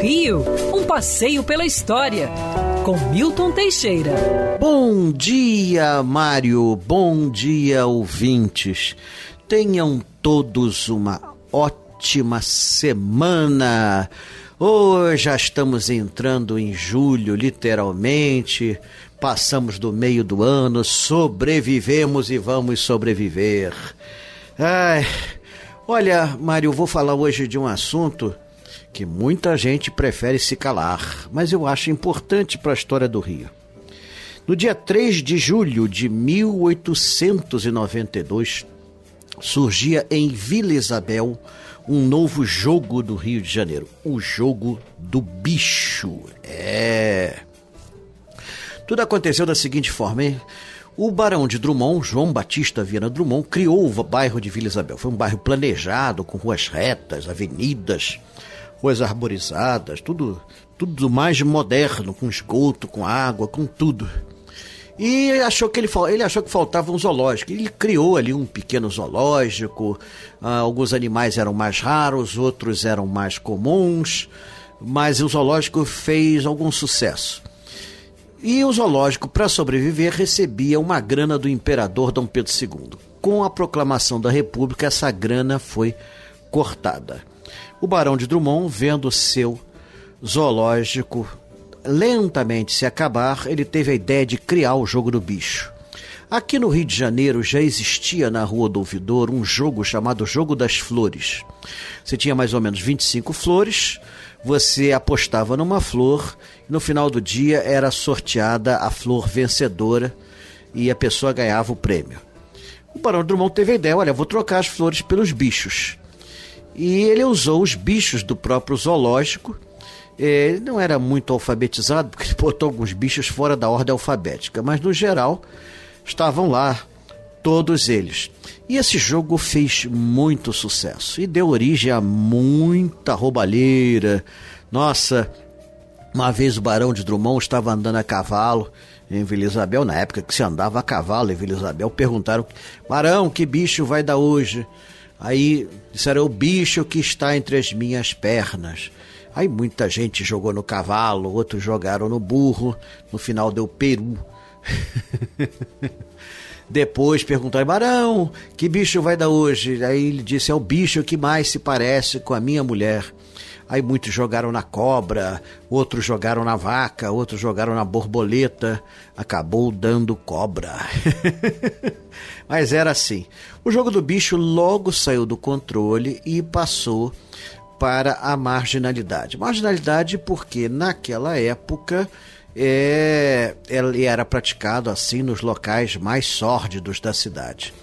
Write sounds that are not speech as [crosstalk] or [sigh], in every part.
Rio, um passeio pela história, com Milton Teixeira. Bom dia, Mário. Bom dia, ouvintes. Tenham todos uma ótima semana. Hoje já estamos entrando em julho, literalmente. Passamos do meio do ano, sobrevivemos e vamos sobreviver. Ai, olha, Mário, vou falar hoje de um assunto que muita gente prefere se calar, mas eu acho importante para a história do Rio. No dia 3 de julho de 1892, surgia em Vila Isabel um novo jogo do Rio de Janeiro, o jogo do bicho. É. Tudo aconteceu da seguinte forma, hein? O Barão de Drummond, João Batista Viana Drummond, criou o bairro de Vila Isabel. Foi um bairro planejado, com ruas retas, avenidas, ruas arborizadas, tudo, tudo mais moderno, com esgoto, com água, com tudo. E achou que ele, ele achou que faltava um zoológico. Ele criou ali um pequeno zoológico. Ah, alguns animais eram mais raros, outros eram mais comuns, mas o zoológico fez algum sucesso. E o zoológico, para sobreviver, recebia uma grana do imperador Dom Pedro II. Com a proclamação da República, essa grana foi cortada. O Barão de Drummond, vendo seu zoológico lentamente se acabar, ele teve a ideia de criar o jogo do bicho. Aqui no Rio de Janeiro já existia na Rua do Ouvidor um jogo chamado Jogo das Flores. Você tinha mais ou menos 25 flores, você apostava numa flor e no final do dia era sorteada a flor vencedora e a pessoa ganhava o prêmio. O Barão Drummond teve a ideia: olha, vou trocar as flores pelos bichos. E ele usou os bichos do próprio zoológico é, ele não era muito alfabetizado, porque [laughs] ele botou alguns bichos fora da ordem alfabética, mas no geral estavam lá todos eles. E esse jogo fez muito sucesso e deu origem a muita roubalheira. Nossa, uma vez o Barão de Drummond estava andando a cavalo em Vila Isabel, na época que se andava a cavalo em Vila Isabel, perguntaram: Barão, que bicho vai dar hoje? Aí disseram: o bicho que está entre as minhas pernas. Aí muita gente jogou no cavalo, outros jogaram no burro, no final deu peru. [laughs] Depois perguntaram, Barão, que bicho vai dar hoje? Aí ele disse, é o bicho que mais se parece com a minha mulher. Aí muitos jogaram na cobra, outros jogaram na vaca, outros jogaram na borboleta. Acabou dando cobra. [laughs] Mas era assim. O jogo do bicho logo saiu do controle e passou para a marginalidade. Marginalidade porque naquela época é, ele era praticado assim nos locais mais sórdidos da cidade.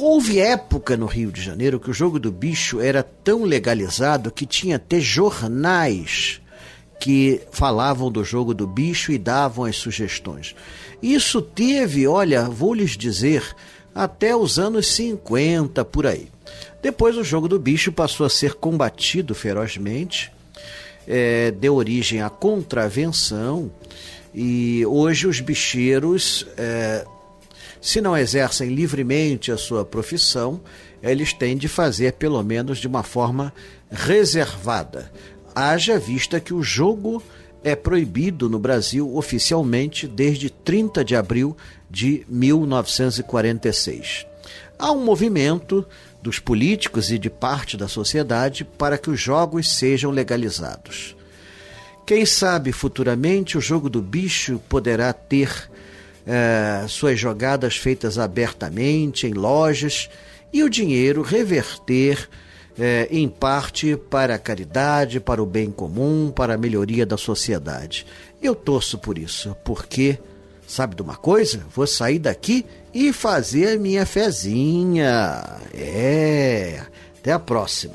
Houve época no Rio de Janeiro que o jogo do bicho era tão legalizado que tinha até jornais que falavam do jogo do bicho e davam as sugestões. Isso teve, olha, vou lhes dizer, até os anos 50 por aí. Depois o jogo do bicho passou a ser combatido ferozmente, é, deu origem à contravenção e hoje os bicheiros, é, se não exercem livremente a sua profissão, eles têm de fazer pelo menos de uma forma reservada. Haja vista que o jogo é proibido no Brasil oficialmente desde 30 de abril de 1946. Há um movimento dos políticos e de parte da sociedade para que os jogos sejam legalizados. Quem sabe futuramente o jogo do bicho poderá ter eh, suas jogadas feitas abertamente em lojas e o dinheiro reverter eh, em parte para a caridade, para o bem comum, para a melhoria da sociedade. Eu torço por isso, porque Sabe de uma coisa? Vou sair daqui e fazer minha fezinha. É. Até a próxima.